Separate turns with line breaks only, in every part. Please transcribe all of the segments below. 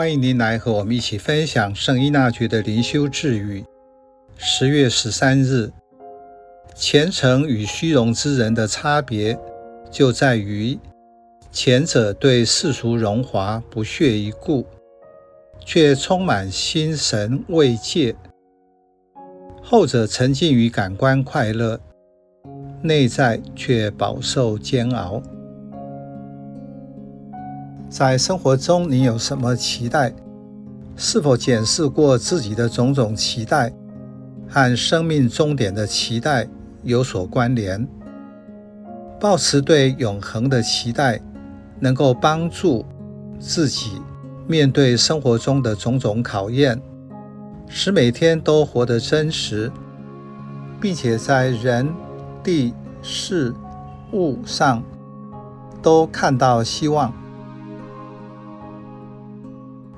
欢迎您来和我们一起分享圣依纳爵的灵修智语。十月十三日，虔诚与虚荣之人的差别，就在于前者对世俗荣华不屑一顾，却充满心神慰藉；后者沉浸于感官快乐，内在却饱受煎熬。在生活中，你有什么期待？是否检视过自己的种种期待，和生命终点的期待有所关联？保持对永恒的期待，能够帮助自己面对生活中的种种考验，使每天都活得真实，并且在人、地、事、物上都看到希望。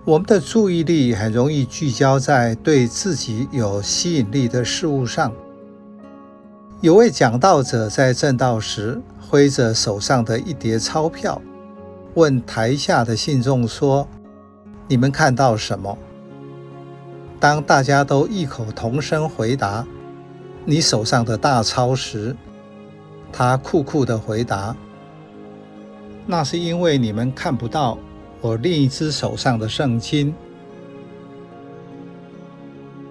我们的注意力很容易聚焦在对自己有吸引力的事物上。有位讲道者在证道时，挥着手上的一叠钞票，问台下的信众说：“你们看到什么？”当大家都异口同声回答：“你手上的大钞”时，他酷酷地回答：“那是因为你们看不到。”我另一只手上的圣经，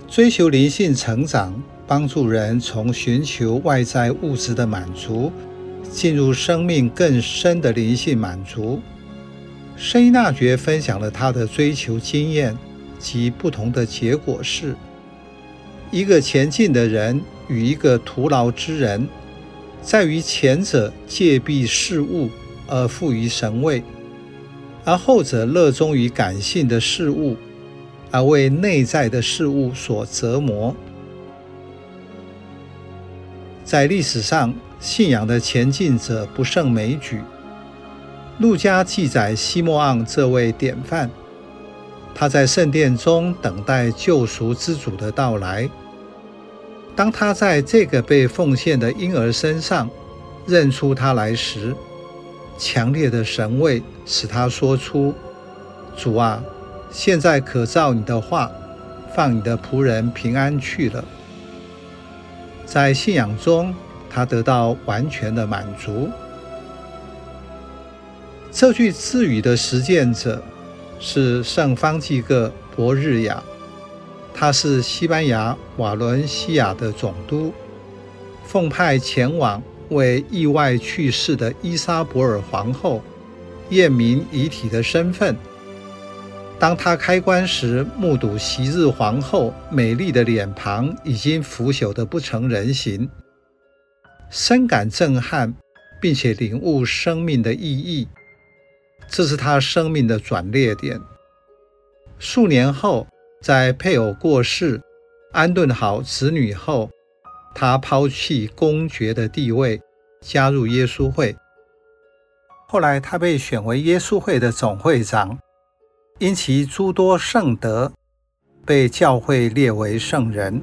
追求灵性成长，帮助人从寻求外在物质的满足，进入生命更深的灵性满足。圣依纳爵分享了他的追求经验及不同的结果是：一个前进的人与一个徒劳之人，在于前者借避事物而富于神位。而后者热衷于感性的事物，而为内在的事物所折磨。在历史上，信仰的前进者不胜枚举。路加记载西莫盎这位典范，他在圣殿中等待救赎之主的到来。当他在这个被奉献的婴儿身上认出他来时，强烈的神慰使他说出：“主啊，现在可照你的话，放你的仆人平安去了。”在信仰中，他得到完全的满足。这句自语的实践者是圣方济各·博日亚，他是西班牙瓦伦西亚的总督，奉派前往。为意外去世的伊莎伯尔皇后验明遗体的身份。当他开棺时，目睹昔日皇后美丽的脸庞已经腐朽得不成人形，深感震撼，并且领悟生命的意义。这是他生命的转捩点。数年后，在配偶过世、安顿好子女后。他抛弃公爵的地位，加入耶稣会。后来，他被选为耶稣会的总会长，因其诸多圣德，被教会列为圣人。